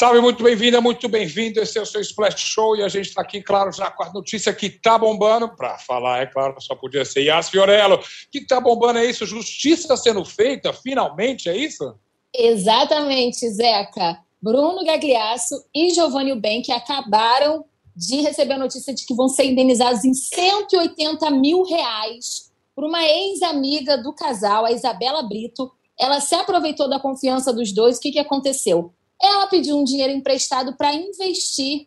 Salve, muito bem-vinda, muito bem-vindo. Esse é o seu Splash Show e a gente está aqui, claro, já com a notícia que tá bombando. Para falar, é claro, só podia ser Yas Fiorello. Que tá bombando é isso? Justiça sendo feita, finalmente, é isso? Exatamente, Zeca. Bruno Gagliasso e Giovanni Bank acabaram de receber a notícia de que vão ser indenizados em 180 mil reais por uma ex-amiga do casal, a Isabela Brito. Ela se aproveitou da confiança dos dois. O que, que aconteceu? Ela pediu um dinheiro emprestado para investir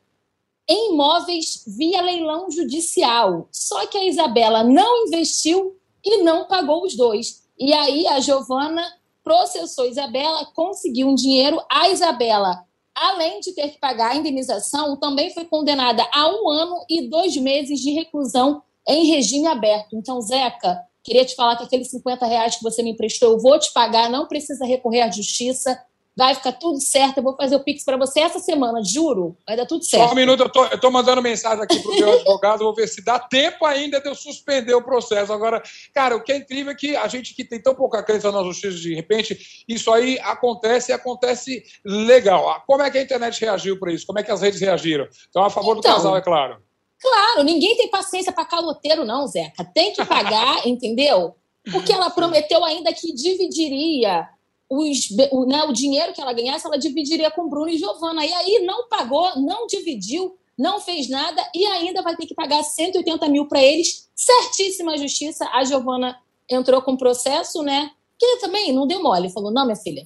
em imóveis via leilão judicial. Só que a Isabela não investiu e não pagou os dois. E aí a Giovana processou a Isabela, conseguiu um dinheiro. A Isabela, além de ter que pagar a indenização, também foi condenada a um ano e dois meses de reclusão em regime aberto. Então, Zeca, queria te falar que aqueles 50 reais que você me emprestou, eu vou te pagar, não precisa recorrer à justiça vai ficar tudo certo, eu vou fazer o Pix para você essa semana, juro, vai dar tudo certo. Só um minuto, eu tô, eu tô mandando mensagem aqui pro meu advogado, vou ver se dá tempo ainda de eu suspender o processo. Agora, cara, o que é incrível é que a gente que tem tão pouca crença na justiça, de repente, isso aí acontece e acontece legal. Como é que a internet reagiu para isso? Como é que as redes reagiram? Então, a favor então, do casal, é claro. Claro, ninguém tem paciência para caloteiro, não, Zeca. Tem que pagar, entendeu? Porque ela prometeu ainda que dividiria os, o, né, o dinheiro que ela ganhasse, ela dividiria com Bruno e Giovana. E aí não pagou, não dividiu, não fez nada e ainda vai ter que pagar 180 mil para eles. Certíssima justiça. A Giovana entrou com processo, né? Que também não deu mole. Falou: não, minha filha,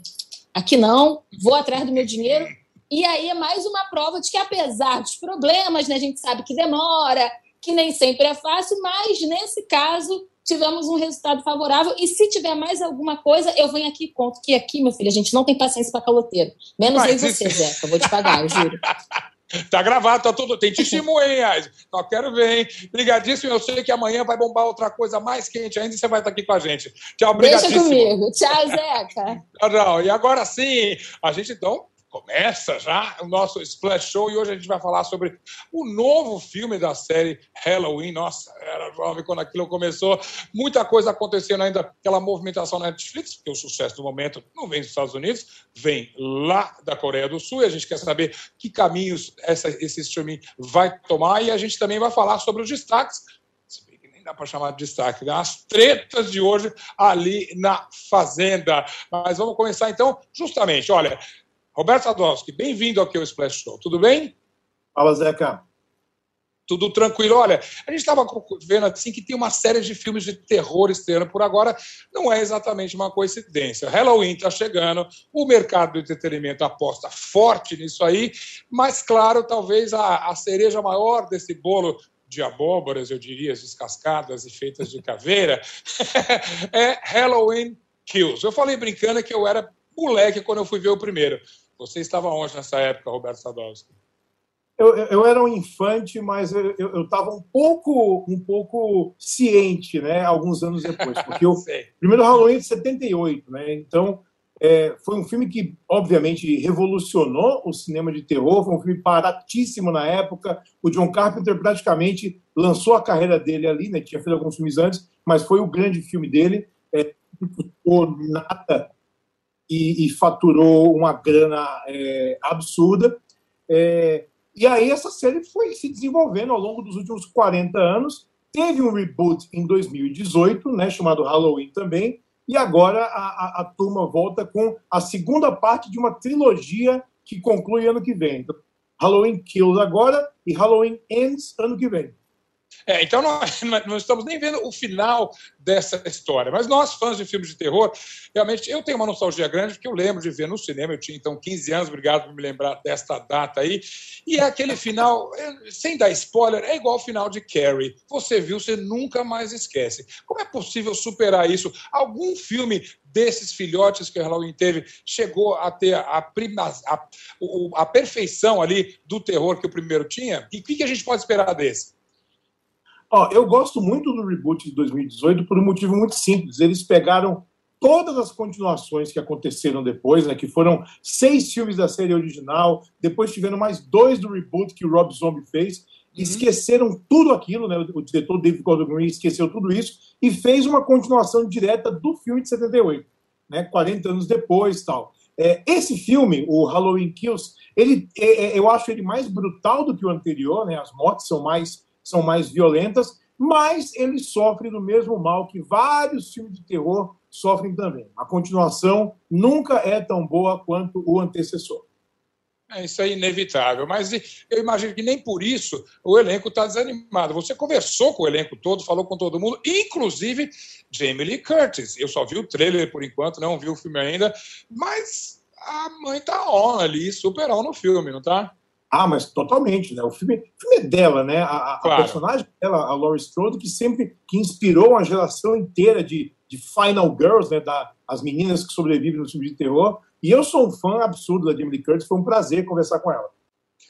aqui não, vou atrás do meu dinheiro. E aí é mais uma prova de que, apesar dos problemas, né, a gente sabe que demora, que nem sempre é fácil, mas nesse caso tivemos um resultado favorável. E se tiver mais alguma coisa, eu venho aqui e conto que aqui, meu filho, a gente não tem paciência para caloteiro. Menos Mas eu e você, Zé, eu vou te pagar, eu juro. Tá gravado, tá tudo. Tem testemunha, hein, Só quero ver, hein? Obrigadíssimo. Eu sei que amanhã vai bombar outra coisa mais quente ainda e você vai estar aqui com a gente. Tchau, obrigadíssimo. Deixa comigo. Tchau, Zeca. tchau, tchau. E agora sim, a gente então começa já o nosso Splash Show e hoje a gente vai falar sobre o novo filme da série Halloween. Nossa, era jovem quando aquilo começou. Muita coisa acontecendo ainda, aquela movimentação na Netflix, porque o sucesso do momento não vem dos Estados Unidos, vem lá da Coreia do Sul e a gente quer saber que caminhos essa, esse streaming vai tomar e a gente também vai falar sobre os destaques dá para chamar de destaque, né? as tretas de hoje ali na Fazenda. Mas vamos começar então, justamente, olha, Roberto Sadowski, bem-vindo aqui ao Splash Show. Tudo bem? Fala, Zeca. Tudo tranquilo. Olha, a gente estava vendo assim que tem uma série de filmes de terror estreando por agora. Não é exatamente uma coincidência. Halloween está chegando, o mercado do entretenimento aposta forte nisso aí, mas, claro, talvez a, a cereja maior desse bolo de abóboras, eu diria, descascadas e feitas de caveira, é Halloween Kills. Eu falei brincando que eu era moleque quando eu fui ver o primeiro. Você estava onde nessa época, Roberto Sadowski? Eu, eu era um infante, mas eu estava um pouco, um pouco ciente, né? Alguns anos depois, porque o primeiro Halloween de 78, né? Então é, foi um filme que, obviamente, revolucionou o cinema de terror. Foi um filme baratíssimo na época. O John Carpenter praticamente lançou a carreira dele ali, né? Tinha feito alguns filmes antes, mas foi o grande filme dele. É, não nada e, e faturou uma grana é, absurda. É, e aí essa série foi se desenvolvendo ao longo dos últimos 40 anos. Teve um reboot em 2018, né, chamado Halloween também, e agora a, a, a turma volta com a segunda parte de uma trilogia que conclui ano que vem. Então, Halloween Kills agora e Halloween Ends ano que vem. É, então nós não estamos nem vendo o final dessa história. Mas nós, fãs de filmes de terror, realmente eu tenho uma nostalgia grande, porque eu lembro de ver no cinema, eu tinha então 15 anos, obrigado por me lembrar desta data aí. E é aquele final, é, sem dar spoiler, é igual ao final de Carrie. Você viu, você nunca mais esquece. Como é possível superar isso? Algum filme desses filhotes que o Halloween teve chegou a ter a, prima, a, a perfeição ali do terror que o primeiro tinha? E o que a gente pode esperar desse? Ó, eu gosto muito do reboot de 2018 por um motivo muito simples. Eles pegaram todas as continuações que aconteceram depois, né, que foram seis filmes da série original, depois tiveram mais dois do reboot que o Rob Zombie fez, uhum. esqueceram tudo aquilo, né, o diretor David Gordon Green esqueceu tudo isso e fez uma continuação direta do filme de 78, né, 40 anos depois tal. É, esse filme, o Halloween Kills, ele, é, é, eu acho ele mais brutal do que o anterior, né? As mortes são mais, são mais violentas, mas ele sofre do mesmo mal que vários filmes de terror sofrem também. A continuação nunca é tão boa quanto o antecessor. É, isso é inevitável, mas eu imagino que nem por isso o elenco está desanimado. Você conversou com o elenco todo, falou com todo mundo, inclusive Jamie Lee Curtis. Eu só vi o trailer por enquanto, não vi o filme ainda, mas a mãe tá on ali, super on no filme, não tá? Ah, mas totalmente, né? O filme, o filme é dela, né? A, claro. a personagem dela, a Laurie Strode, que sempre que inspirou uma geração inteira de, de Final Girls, né? Da, as meninas que sobrevivem no filme de terror. E eu sou um fã absurdo da Jamie Lee Curtis, foi um prazer conversar com ela.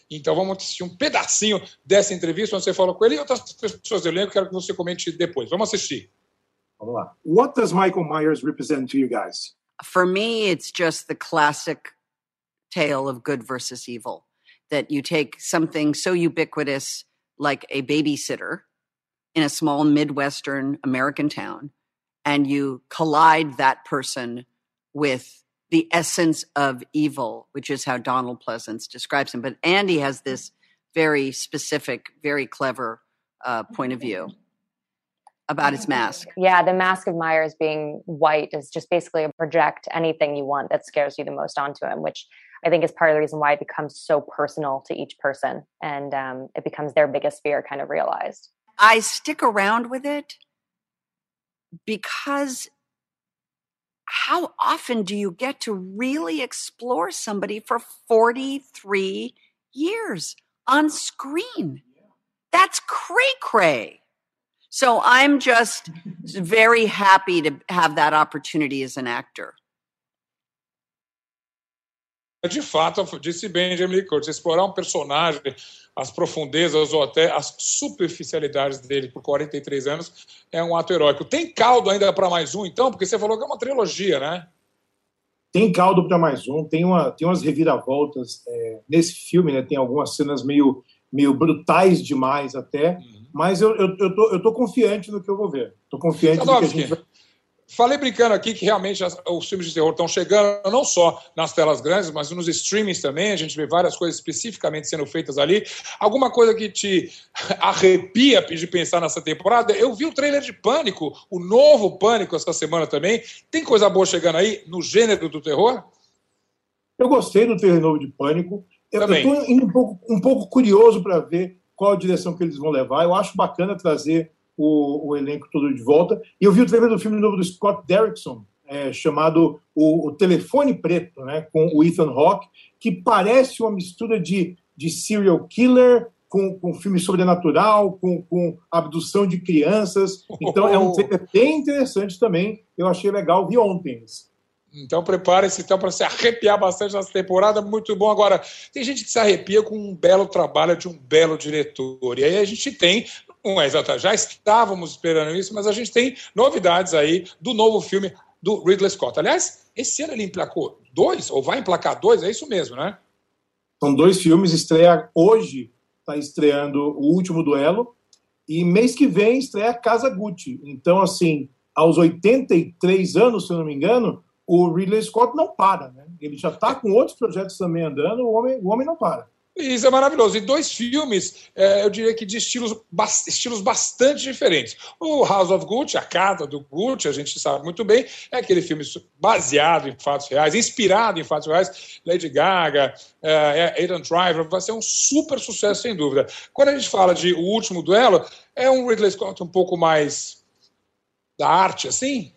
Então vamos assistir um pedacinho dessa entrevista onde você falou com ele e outras pessoas do elenco, quero que você comente depois. Vamos assistir. Vamos lá. What does Michael Myers represent to you guys? For me, it's just the classic tale of good versus evil. That you take something so ubiquitous like a babysitter in a small Midwestern American town and you collide that person with the essence of evil, which is how Donald Pleasance describes him. But Andy has this very specific, very clever uh, point of view about his mask. Yeah, the mask of Myers being white is just basically a project anything you want that scares you the most onto him, which I think is part of the reason why it becomes so personal to each person and um, it becomes their biggest fear kind of realized. I stick around with it because how often do you get to really explore somebody for 43 years on screen? That's cray cray. So I'm just very happy to have that opportunity as an actor. De fato, disse bem Jamie Lee Curtis, explorar um personagem as profundezas ou até as superficialidades dele por 43 anos é um ato heróico. Tem caldo ainda para mais um, então? Porque você falou que é uma trilogia, né? Tem caldo para mais um, tem, uma, tem umas reviravoltas é, nesse filme, né? Tem algumas cenas meio, meio brutais demais até, uhum. Mas eu, eu, eu, tô, eu tô confiante no que eu vou ver. Tô confiante no que a gente vai Falei brincando aqui que realmente os filmes de terror estão chegando não só nas telas grandes, mas nos streamings também. A gente vê várias coisas especificamente sendo feitas ali. Alguma coisa que te arrepia de pensar nessa temporada? Eu vi o trailer de Pânico, o novo Pânico essa semana também. Tem coisa boa chegando aí no gênero do terror? Eu gostei do trailer novo de Pânico. Eu estou um pouco, um pouco curioso para ver qual a direção que eles vão levar. Eu acho bacana trazer o, o elenco todo de volta. E eu vi o trailer do filme novo do Scott Derrickson, é, chamado o, o, Telefone Preto, né, com o Ethan Hawke, que parece uma mistura de, de serial killer com, com filme sobrenatural, com, com abdução de crianças. Então é um trailer bem interessante também. Eu achei legal, vi ontem. Então prepare-se então para se arrepiar bastante nessa temporada, muito bom. Agora, tem gente que se arrepia com um belo trabalho de um belo diretor. E aí a gente tem não é exatamente, já estávamos esperando isso, mas a gente tem novidades aí do novo filme do Ridley Scott. Aliás, esse ano ele emplacou dois, ou vai emplacar dois, é isso mesmo, né? São dois filmes, estreia hoje, está estreando O Último Duelo, e mês que vem estreia Casa Gucci. Então, assim, aos 83 anos, se eu não me engano, o Ridley Scott não para, né? Ele já está com outros projetos também andando, o homem, o homem não para. Isso é maravilhoso. E dois filmes, é, eu diria que de estilos, estilos bastante diferentes. O House of Gucci, a casa do Gucci, a gente sabe muito bem, é aquele filme baseado em fatos reais, inspirado em fatos reais. Lady Gaga, é, é Aidan Driver, vai ser um super sucesso, sem dúvida. Quando a gente fala de O Último Duelo, é um Ridley Scott um pouco mais da arte, assim?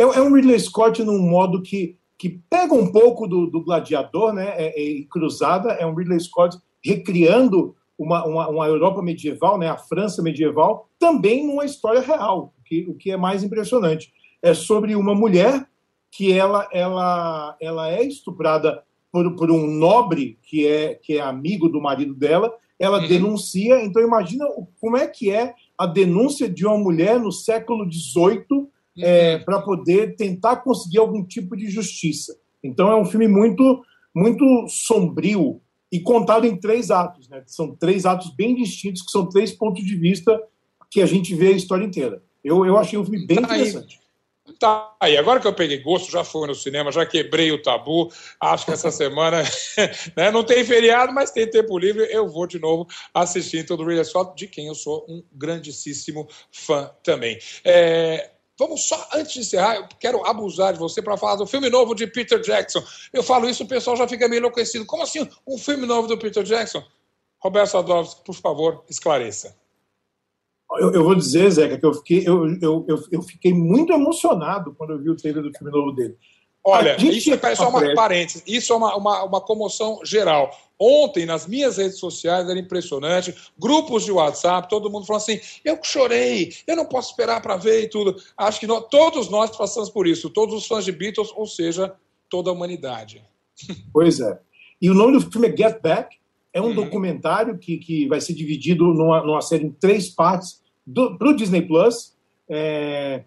É, é um Ridley Scott num modo que que pega um pouco do, do Gladiador, né, é, é, Cruzada, é um Ridley Scott recriando uma, uma, uma, Europa medieval, né, a França medieval, também numa história real, o que, o que é mais impressionante. É sobre uma mulher que ela, ela, ela é estuprada por, por um nobre que é, que é amigo do marido dela, ela uhum. denuncia, então imagina como é que é a denúncia de uma mulher no século XVIII é, uhum. para poder tentar conseguir algum tipo de justiça. Então é um filme muito, muito sombrio e contado em três atos. Né? São três atos bem distintos, que são três pontos de vista que a gente vê a história inteira. Eu, eu achei um filme bem tá interessante. tá aí. Agora que eu peguei gosto, já fui no cinema, já quebrei o tabu. Acho que essa semana né, não tem feriado, mas tem tempo livre. Eu vou de novo assistir então do Ridley Scott, de quem eu sou um grandíssimo fã também. É, Vamos só, antes de encerrar, eu quero abusar de você para falar do filme novo de Peter Jackson. Eu falo isso, o pessoal já fica meio enlouquecido. Como assim um filme novo do Peter Jackson? Roberto Sadovski, por favor, esclareça. Eu, eu, vou dizer, Zeca, que eu fiquei, eu, eu, eu, fiquei muito emocionado quando eu vi o trailer do filme novo dele. Olha, isso é só uma parênteses, isso é uma, uma, uma comoção geral. Ontem, nas minhas redes sociais, era impressionante. Grupos de WhatsApp, todo mundo falando assim: eu chorei, eu não posso esperar para ver e tudo. Acho que nós, todos nós passamos por isso, todos os fãs de Beatles, ou seja, toda a humanidade. Pois é. E o nome do filme é Get Back. É um uhum. documentário que, que vai ser dividido numa, numa série em três partes para o Disney Plus. É,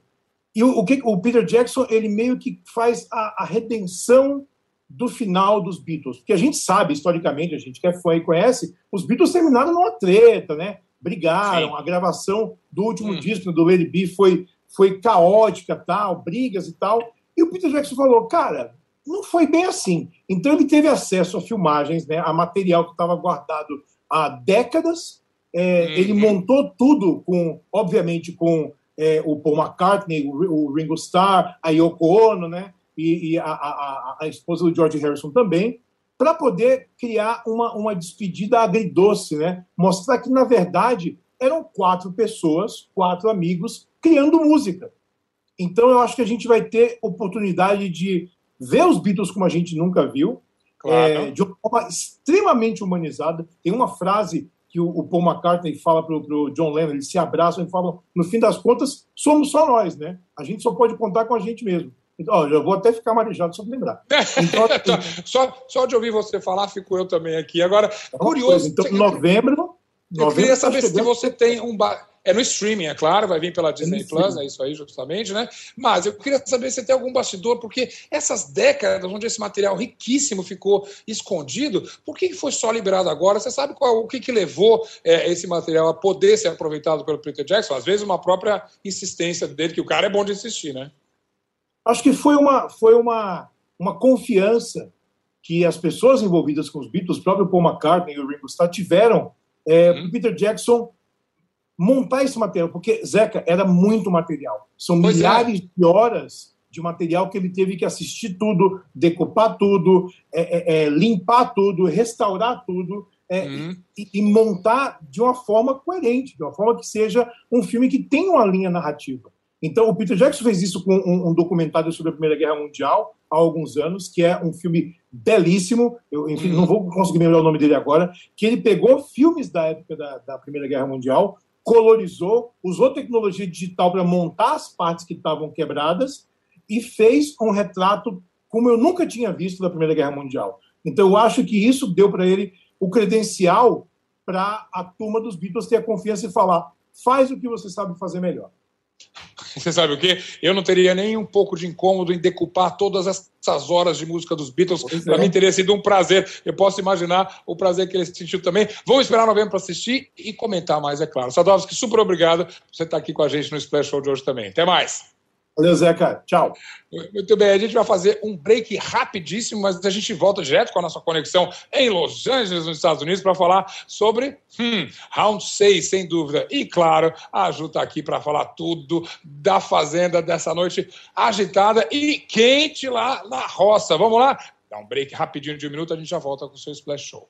e o, o, que, o Peter Jackson ele meio que faz a, a, redenção do final dos Beatles, porque a gente sabe historicamente, a gente que é fã e conhece, os Beatles terminaram numa treta, né? Brigaram, Sim. a gravação do último hum. disco do Lady B foi foi caótica, tal, brigas e tal. E o Peter Jackson falou, cara, não foi bem assim. Então ele teve acesso a filmagens, né, a material que estava guardado há décadas. É, uhum. Ele montou tudo com, obviamente, com é, o Paul McCartney, o, o, Ringo Starr, a Yoko Ono, né, e, e a, a, a, esposa do George Harrison também, para poder criar uma, uma despedida agridoce, né, mostrar que na verdade eram quatro pessoas, quatro amigos criando música. Então eu acho que a gente vai ter oportunidade de ver os Beatles como a gente nunca viu, claro. é, de uma forma extremamente humanizada. Tem uma frase que o, o Paul McCartney fala para o John Lennon, eles se abraçam e falam, no fim das contas, somos só nós, né? A gente só pode contar com a gente mesmo. Então, já vou até ficar marejado só para lembrar. Então, assim, só, só de ouvir você falar, fico eu também aqui. Agora, é curioso. Então, novembro. Eu queria tá saber se você tem um. Ba... É no streaming, é claro, vai vir pela Disney é Plus, é isso aí, justamente, né? Mas eu queria saber se tem algum bastidor, porque essas décadas onde esse material riquíssimo ficou escondido, por que foi só liberado agora? Você sabe qual, o que, que levou é, esse material a poder ser aproveitado pelo Peter Jackson? Às vezes, uma própria insistência dele, que o cara é bom de insistir, né? Acho que foi uma, foi uma, uma confiança que as pessoas envolvidas com os Beatles, o próprio Paul McCartney e o Ringo Starr, tiveram é, uhum. Peter Jackson montar esse material, porque, Zeca, era muito material. São pois é. milhares é. de horas de material que ele teve que assistir tudo, decupar tudo, é, é, é limpar tudo, restaurar tudo é, uhum. e, e, montar de uma forma coerente, de uma forma que seja um filme que tenha uma linha narrativa. Então, o Peter Jackson fez isso com um, um documentário sobre a Primeira Guerra Mundial há alguns anos, que é um filme belíssimo, eu, enfim, uhum. não vou conseguir lembrar o nome dele agora, que ele pegou filmes da época da, da Primeira Guerra Mundial, colorizou, usou tecnologia digital para montar as partes que estavam quebradas e fez um retrato como eu nunca tinha visto da Primeira Guerra Mundial. Então eu acho que isso deu para ele o credencial para a turma dos Beatles ter a confiança e falar: faz o que você sabe fazer melhor. Você sabe o quê? Eu não teria nem um pouco de incômodo em decupar todas essas horas de música dos Beatles. Para é. mim teria sido um prazer. Eu posso imaginar o prazer que ele sentiu também. Vamos esperar novembro para assistir e comentar mais, é claro. Sadovski, super obrigado por você estar aqui com a gente no Splash Show de hoje também. Até mais. Valeu, Zeca. Tchau. Muito bem, a gente vai fazer um break rapidíssimo, mas a gente volta direto com a nossa conexão em Los Angeles, nos Estados Unidos, para falar sobre hum, Round 6, sem dúvida. E, claro, a Ju está aqui para falar tudo da Fazenda dessa noite agitada e quente lá na roça. Vamos lá? Dá um break rapidinho de um minuto, a gente já volta com o seu Splash Show.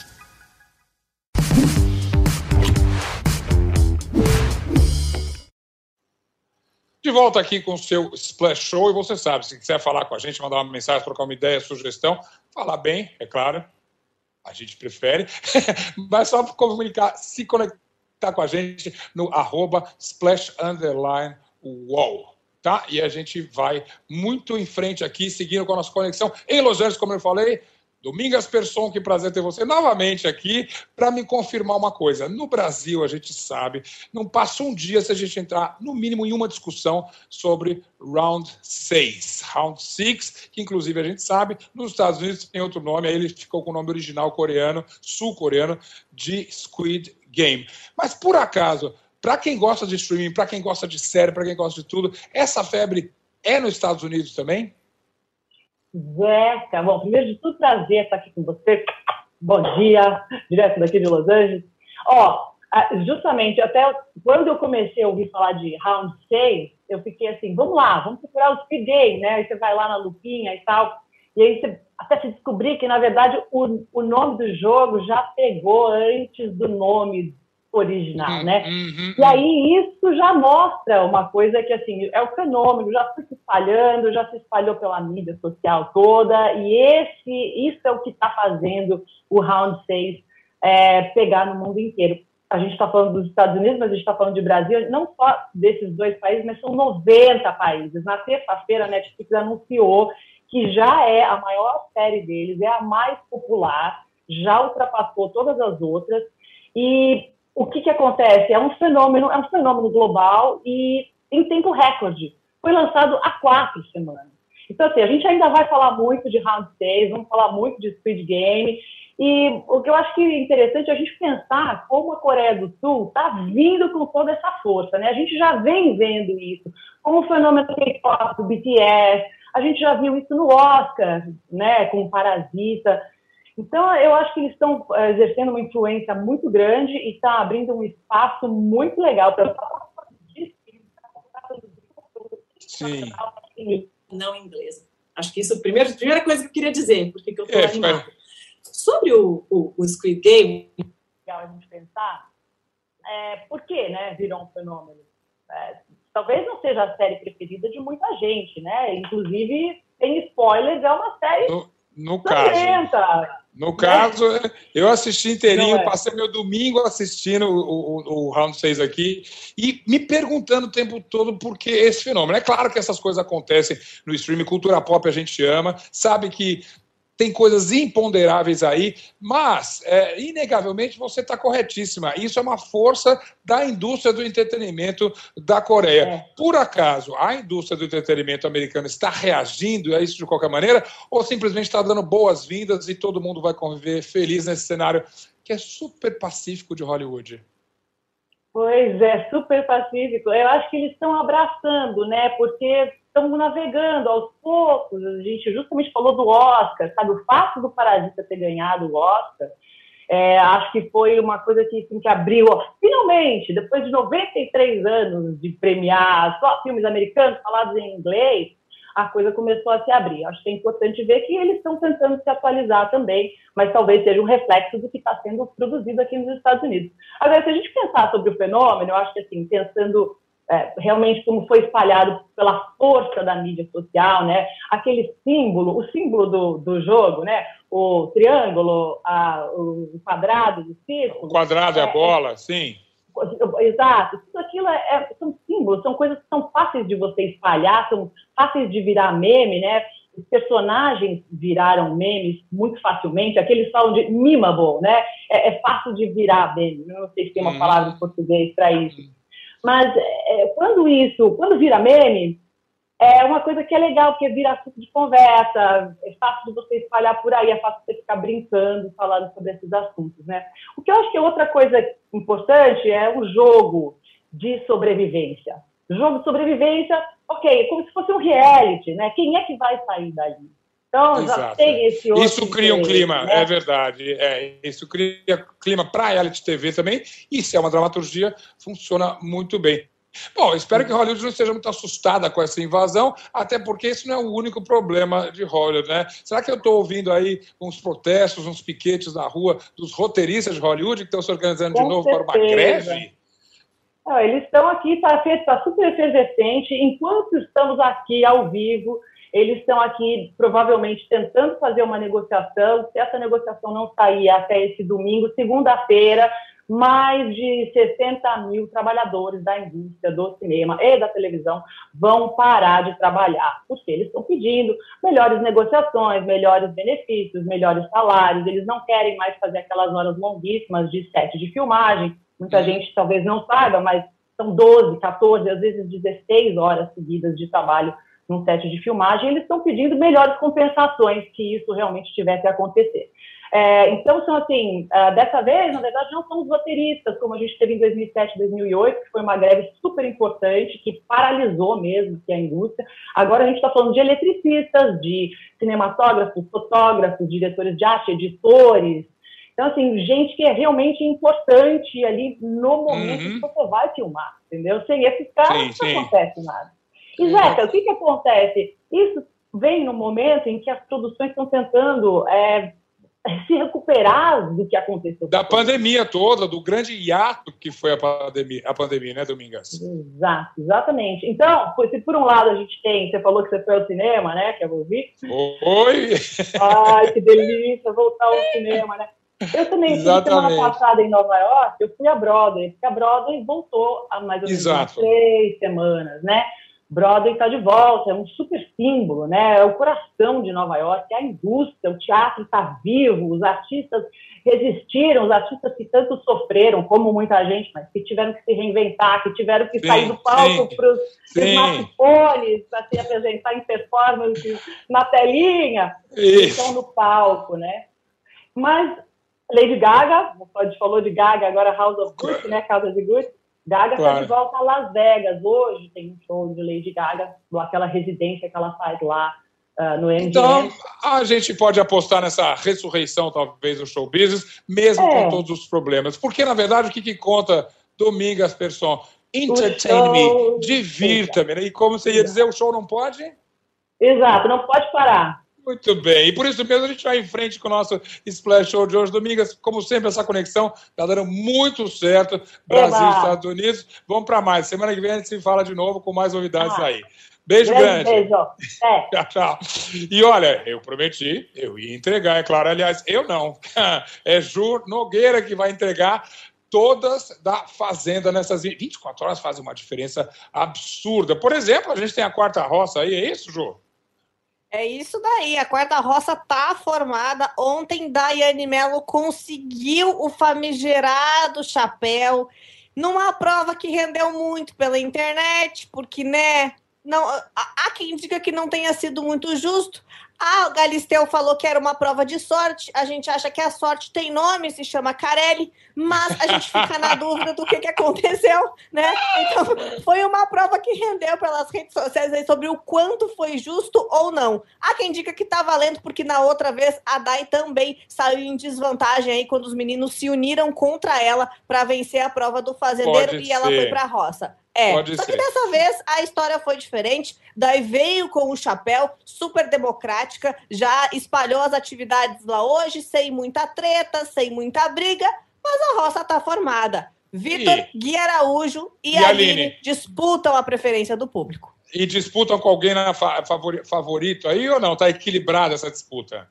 Volta aqui com o seu Splash Show. E você sabe, se quiser falar com a gente, mandar uma mensagem, trocar uma ideia, sugestão, falar bem, é claro. A gente prefere. Mas só comunicar, se conectar com a gente no arroba splash underline wall. Tá? E a gente vai muito em frente aqui, seguindo com a nossa conexão em Los Angeles, como eu falei. Domingas Persson, que prazer ter você novamente aqui para me confirmar uma coisa. No Brasil, a gente sabe, não passa um dia se a gente entrar, no mínimo, em uma discussão sobre Round 6. Round 6, que inclusive a gente sabe, nos Estados Unidos tem outro nome, aí ele ficou com o nome original coreano, sul-coreano, de Squid Game. Mas por acaso, para quem gosta de streaming, para quem gosta de série, para quem gosta de tudo, essa febre é nos Estados Unidos também? Zeca, bom, primeiro de tudo, prazer estar aqui com você. Bom dia, direto daqui de Los Angeles. Ó, justamente, até quando eu comecei a ouvir falar de Round 6, eu fiquei assim, vamos lá, vamos procurar o Speed Game, né? Aí você vai lá na lupinha e tal, e aí você até se descobrir que, na verdade, o, o nome do jogo já pegou antes do nome original, uhum, né? Uhum, e aí isso já mostra uma coisa que assim é o fenômeno, já se espalhando, já se espalhou pela mídia social toda, e esse isso é o que está fazendo o Round 6 é, pegar no mundo inteiro. A gente está falando dos Estados Unidos, mas a gente está falando de Brasil, não só desses dois países, mas são 90 países. Na terça-feira, a Netflix anunciou que já é a maior série deles, é a mais popular, já ultrapassou todas as outras. E o que, que acontece? É um fenômeno, é um fenômeno global e em tempo recorde. Foi lançado há quatro semanas. Então, assim, a gente ainda vai falar muito de Round 6, vamos falar muito de Speed Game. E o que eu acho que é interessante é a gente pensar como a Coreia do Sul está vindo com toda essa força. Né? A gente já vem vendo isso, como o fenômeno K-pop, do BTS, a gente já viu isso no Oscar, né, com Parasita. Então, eu acho que eles estão eh, exercendo uma influência muito grande e está abrindo um espaço muito legal para Sim. não inglesa. Acho que isso é a primeira, primeira coisa que eu queria dizer, porque eu estou é, animada. Sobre o, o, o Squid Game, legal a gente pensar, é, por que né, virou um fenômeno? É, talvez não seja a série preferida de muita gente, né? Inclusive, tem spoilers, é uma série no caso. No caso, eu assisti inteirinho, é. passei meu domingo assistindo o, o, o, Round 6 aqui e me perguntando o tempo todo por que esse fenômeno. É claro que essas coisas acontecem no streaming, cultura pop a gente ama, sabe que tem coisas imponderáveis aí, mas, é, inegavelmente, você está corretíssima. Isso é uma força da indústria do entretenimento da Coreia. É. Por acaso, a indústria do entretenimento americana está reagindo a isso de qualquer maneira, ou simplesmente está dando boas-vindas e todo mundo vai conviver feliz nesse cenário que é super pacífico de Hollywood? Pois é, super pacífico. Eu acho que eles estão abraçando, né? Porque estamos navegando aos poucos. A gente justamente falou do Oscar, sabe? O fato do Parasita ter ganhado o Oscar, é, acho que foi uma coisa que, assim, que abriu, ó, finalmente, depois de 93 anos de premiar só filmes americanos falados em inglês, a coisa começou a se abrir. Acho que é importante ver que eles estão tentando se atualizar também, mas talvez seja um reflexo do que está sendo produzido aqui nos Estados Unidos. Agora, se a gente pensar sobre o fenômeno, eu acho que, assim, pensando é, realmente como foi espalhado pela força da mídia social, né? Aquele símbolo, o símbolo do, do jogo, né? O triângulo, a, o quadrado, o círculo. O quadrado é, a bola, sim. Exato. Tudo aquilo é, é, são símbolos, são coisas que são fáceis de você espalhar, são fáceis de virar meme, né? os personagens viraram memes muito facilmente, aqueles falam de memeable, né? É, é fácil de virar meme, não sei se tem uma uhum. palavra em português para isso. Mas é, quando isso, quando vira meme, é uma coisa que é legal, porque vira assunto de conversa, é fácil de você espalhar por aí, é fácil de você ficar brincando, falando sobre esses assuntos, né? O que eu acho que é outra coisa importante é o jogo de sobrevivência. Jogo de sobrevivência, ok, como se fosse um reality, né? Quem é que vai sair daí? Então, Exato. já tem esse outro. Isso cria um clima, né? é verdade. É, isso cria clima para reality TV também. E se é uma dramaturgia, funciona muito bem. Bom, espero que Hollywood não esteja muito assustada com essa invasão, até porque isso não é o único problema de Hollywood, né? Será que eu estou ouvindo aí uns protestos, uns piquetes na rua dos roteiristas de Hollywood que estão se organizando com de novo certeza. para uma greve? Não, eles estão aqui, está tá super efervescente. Enquanto estamos aqui ao vivo, eles estão aqui provavelmente tentando fazer uma negociação. Se essa negociação não sair até esse domingo, segunda-feira, mais de 60 mil trabalhadores da indústria do cinema e da televisão vão parar de trabalhar, porque eles estão pedindo melhores negociações, melhores benefícios, melhores salários. Eles não querem mais fazer aquelas horas longuíssimas de sete de filmagem Muita uhum. gente talvez não saiba, mas são 12, 14, às vezes 16 horas seguidas de trabalho num set de filmagem. Eles estão pedindo melhores compensações que isso realmente tivesse a acontecer. É, então, são assim, uh, dessa vez, na verdade, não são os roteiristas, como a gente teve em 2007, 2008, que foi uma greve super importante, que paralisou mesmo que a indústria. Agora a gente está falando de eletricistas, de cinematógrafos, fotógrafos, diretores de arte, editores, então, assim, gente que é realmente importante ali no momento uhum. que você vai filmar, entendeu? Sem esses caras não acontece nada. E, Zeca, o que, que acontece? Isso vem no momento em que as produções estão tentando é, se recuperar do que aconteceu. Da pandemia toda, do grande hiato que foi a pandemia, a pandemia né, Domingas? Exato, exatamente. Então, se por um lado a gente tem, você falou que você foi ao cinema, né, que eu ouvi. Oi! Ai, que delícia voltar ao cinema, né? Eu também fui semana passada em Nova York, eu fui a Broadway, porque a Broadway voltou há mais ou menos três semanas, né? Broadway está de volta, é um super símbolo, né? É o coração de Nova York, é a indústria, o teatro está vivo, os artistas resistiram, os artistas que tanto sofreram, como muita gente, mas que tiveram que se reinventar, que tiveram que sim, sair do palco para os smartphones, para se apresentar em performance na telinha, estão no palco, né? Mas Lady Gaga, a gente falou de Gaga, agora House of Gucci, né? Casa de Gucci. Gaga está claro. de volta a Las Vegas. Hoje tem um show de Lady Gaga, aquela residência que ela faz lá uh, no MGM. Então, a gente pode apostar nessa ressurreição, talvez, do show business, mesmo é. com todos os problemas. Porque, na verdade, o que, que conta Domingas Person? Entertain me, divirta-me. Né? E como você ia dizer, o show não pode? Exato, não pode parar. Muito bem. E por isso mesmo a gente vai em frente com o nosso Splash Show de hoje. Domingas, como sempre, essa conexão está dando muito certo. Brasil e Estados Unidos. Vamos para mais. Semana que vem a gente se fala de novo com mais novidades ah. aí. Beijo grande. Beijo. É. tchau, tchau. E olha, eu prometi, eu ia entregar, é claro. Aliás, eu não. É Ju Nogueira que vai entregar todas da Fazenda nessas 24 horas fazem uma diferença absurda. Por exemplo, a gente tem a quarta roça aí, é isso, Ju? É isso daí, a quarta roça tá formada. Ontem, Daiane Mello conseguiu o famigerado chapéu numa prova que rendeu muito pela internet, porque, né, não, há quem diga que não tenha sido muito justo. Ah, o Galisteu falou que era uma prova de sorte. A gente acha que a sorte tem nome, se chama Carelli, mas a gente fica na dúvida do que, que aconteceu, né? Então, foi uma prova que rendeu pelas redes sociais sobre o quanto foi justo ou não. Há quem diga que tá valendo, porque na outra vez a Dai também saiu em desvantagem aí quando os meninos se uniram contra ela para vencer a prova do fazendeiro Pode e ser. ela foi pra roça. É, Pode só ser. que dessa vez a história foi diferente. Daí veio com o chapéu, super democrática, já espalhou as atividades lá hoje, sem muita treta, sem muita briga, mas a roça tá formada. Vitor, Gui Araújo e, e Aline, Aline disputam a preferência do público. E disputam com alguém na favorito aí ou não? Tá equilibrada essa disputa?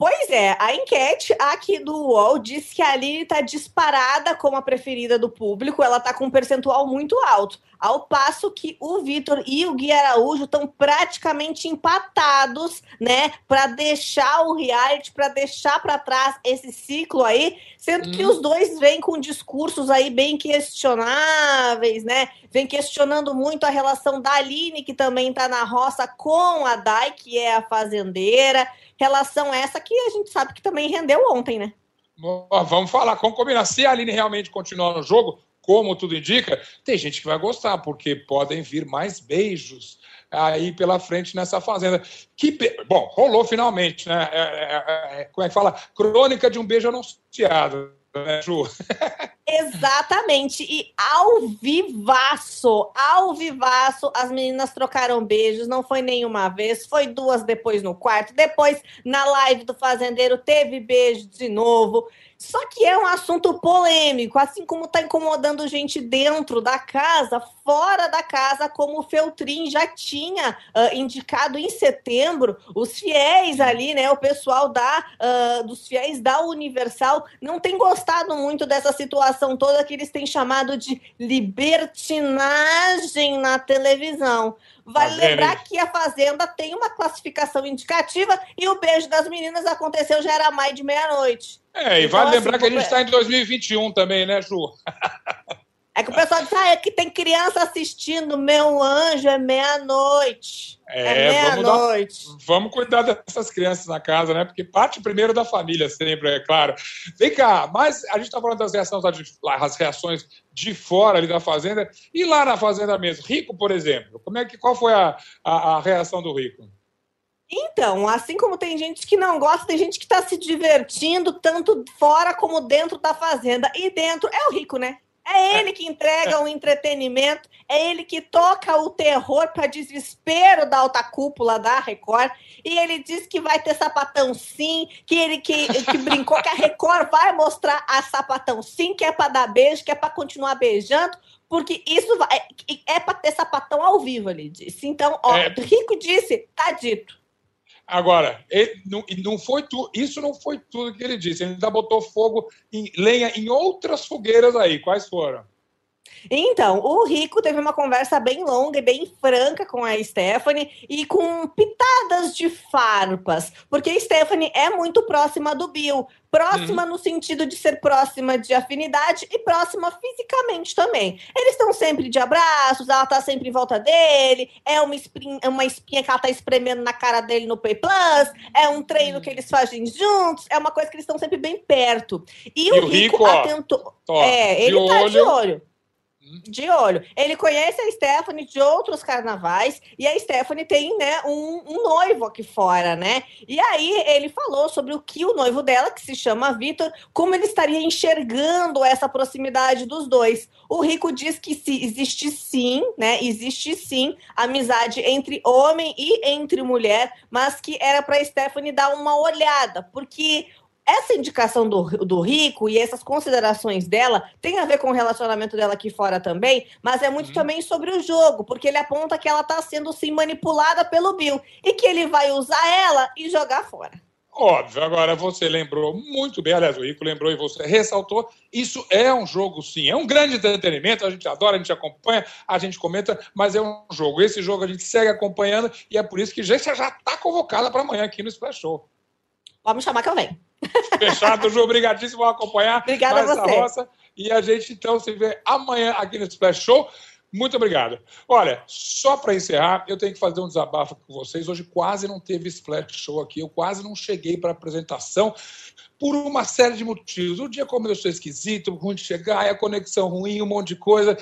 Pois é, a enquete aqui do UOL diz que a Aline está disparada como a preferida do público, ela está com um percentual muito alto, ao passo que o Vitor e o Gui Araújo estão praticamente empatados, né, para deixar o reality, para deixar para trás esse ciclo aí, sendo hum. que os dois vêm com discursos aí bem questionáveis, né? Vem questionando muito a relação da Aline, que também está na roça, com a Dai, que é a fazendeira relação essa que a gente sabe que também rendeu ontem, né? Vamos falar, vamos combinar. Se a Aline realmente continuar no jogo, como tudo indica, tem gente que vai gostar, porque podem vir mais beijos aí pela frente nessa fazenda. Que be... Bom, rolou finalmente, né? É, é, é, como é que fala? Crônica de um beijo anunciado né, Ju? Exatamente. E ao vivaço, ao vivaço, as meninas trocaram beijos. Não foi nenhuma vez, foi duas depois no quarto. Depois, na live do Fazendeiro, teve beijo de novo. Só que é um assunto polêmico, assim como está incomodando gente dentro da casa, fora da casa, como o Feltrin já tinha uh, indicado em setembro, os fiéis ali, né, o pessoal da, uh, dos fiéis da Universal não tem gostado muito dessa situação toda que eles têm chamado de libertinagem na televisão. Vale tá lembrar que a Fazenda tem uma classificação indicativa e o beijo das meninas aconteceu já era mais de meia-noite. É, e então, vale assim, lembrar que a gente está em 2021 também, né, Ju? É que o pessoal diz, ah, é que tem criança assistindo, meu anjo, é meia-noite. É, é meia-noite. Vamos, vamos, cuidar dessas crianças na casa, né? Porque parte primeiro da família, sempre, é claro. Vem cá, mas a gente está falando das reações, as reações de fora ali da fazenda, e lá na fazenda mesmo. Rico, por exemplo, como é que, qual foi a, a, a reação do Rico? Então, assim como tem gente que não gosta, tem gente que está se divertindo tanto fora como dentro da fazenda. E dentro é o rico, né? É ele que entrega o entretenimento, é ele que toca o terror para desespero da alta cúpula da Record. E ele diz que vai ter sapatão sim, que ele que, que brincou que a Record vai mostrar a sapatão sim, que é para dar beijo, que é para continuar beijando, porque isso vai, é, é para ter sapatão ao vivo, ele disse. Então, ó, é... Rico disse, tá dito. Agora, ele, não, não foi tu, isso não foi tudo que ele disse. Ele ainda botou fogo em lenha em outras fogueiras aí. Quais foram? Então, o Rico teve uma conversa bem longa e bem franca com a Stephanie e com pitadas de farpas, porque a Stephanie é muito próxima do Bill, próxima uhum. no sentido de ser próxima de afinidade e próxima fisicamente também. Eles estão sempre de abraços, ela tá sempre em volta dele, é uma espinha, uma espinha que ela tá espremendo na cara dele no Pay Plus, é um treino uhum. que eles fazem juntos, é uma coisa que eles estão sempre bem perto. E, e o, Rico, Rico atentou. Ó, é, ele tá olho. de olho de olho. Ele conhece a Stephanie de outros carnavais e a Stephanie tem, né, um, um, noivo aqui fora, né? E aí ele falou sobre o que o noivo dela, que se chama Vitor, como ele estaria enxergando essa proximidade dos dois. O Rico diz que se existe sim, né? Existe sim amizade entre homem e entre mulher, mas que era para Stephanie dar uma olhada, porque essa indicação do, do Rico e essas considerações dela tem a ver com o relacionamento dela aqui fora também, mas é muito uhum. também sobre o jogo, porque ele aponta que ela está sendo sim manipulada pelo Bill e que ele vai usar ela e jogar fora. Óbvio, agora você lembrou muito bem, aliás, o Rico lembrou e você ressaltou, isso é um jogo sim, é um grande entretenimento, a gente adora, a gente acompanha, a gente comenta, mas é um jogo. Esse jogo a gente segue acompanhando e é por isso que já está convocada para amanhã aqui no Splash Show. Pode me chamar que eu venho. Fechado, Ju. Obrigadíssimo por acompanhar Obrigada mais a você. roça. E a gente, então, se vê amanhã aqui no Splash Show. Muito obrigado. Olha, só para encerrar, eu tenho que fazer um desabafo com vocês. Hoje quase não teve Splash Show aqui, eu quase não cheguei para a apresentação por uma série de motivos. O dia começou esquisito, ruim de chegar, a conexão ruim, um monte de coisa.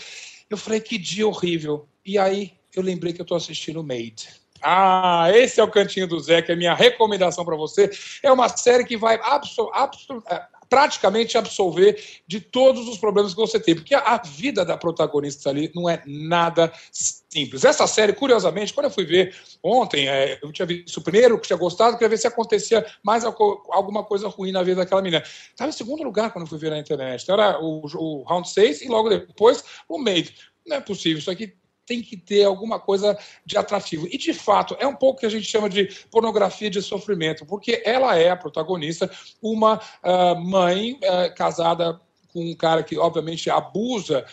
Eu falei, que dia horrível. E aí eu lembrei que eu estou assistindo Made. Ah, esse é o Cantinho do Zé, que é minha recomendação para você. É uma série que vai absor absor é, praticamente absolver de todos os problemas que você tem, porque a vida da protagonista ali não é nada simples. Essa série, curiosamente, quando eu fui ver ontem, é, eu tinha visto o primeiro, que tinha gostado, queria ver se acontecia mais alguma coisa ruim na vida daquela menina. Estava em segundo lugar quando eu fui ver na internet. Então, era o, o Round 6 e logo depois o Made. Não é possível, isso aqui tem que ter alguma coisa de atrativo. E, de fato, é um pouco que a gente chama de pornografia de sofrimento, porque ela é a protagonista, uma uh, mãe uh, casada com um cara que, obviamente, abusa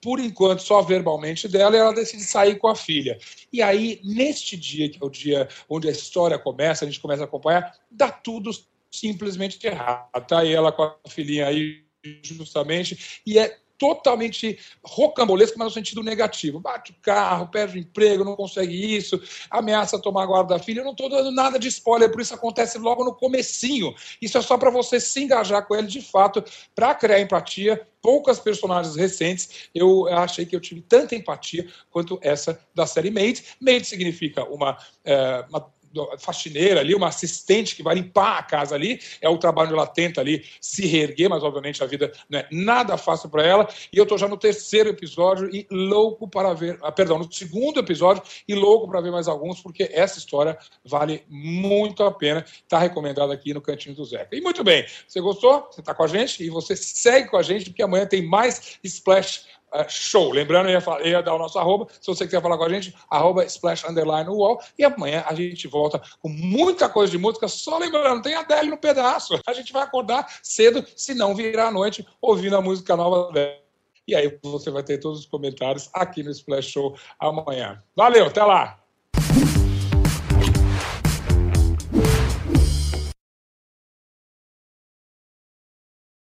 por enquanto, só verbalmente dela, e ela decide sair com a filha. E aí, neste dia, que é o dia onde a história começa, a gente começa a acompanhar, dá tudo simplesmente errado. Tá ela com a filhinha aí, justamente, e é totalmente rocambolesco, mas no sentido negativo. Bate o carro, perde o emprego, não consegue isso, ameaça tomar a guarda da filha. Eu não estou dando nada de spoiler, por isso acontece logo no comecinho. Isso é só para você se engajar com ele de fato, para criar empatia. Poucas personagens recentes, eu achei que eu tive tanta empatia quanto essa da série Made. Made significa uma, é, uma faxineira ali, uma assistente que vai limpar a casa ali. É o trabalho onde ela tenta ali se reerguer, mas obviamente a vida não é nada fácil para ela. E eu estou já no terceiro episódio e louco para ver, ah, perdão, no segundo episódio e louco para ver mais alguns, porque essa história vale muito a pena. Está recomendada aqui no Cantinho do Zeca. E muito bem, você gostou? Você está com a gente? E você segue com a gente, porque amanhã tem mais Splash Uh, show. Lembrando, eu ia, falar, ia, dar o nosso arroba. Se você quiser falar com a gente, arroba splash underline wall. E amanhã a gente volta com muita coisa de música. Só lembrando, tem a Adele no pedaço. A gente vai acordar cedo, se não virar à noite, ouvindo a música nova dela. E aí você vai ter todos os comentários aqui no Splash Show amanhã. Valeu, até lá!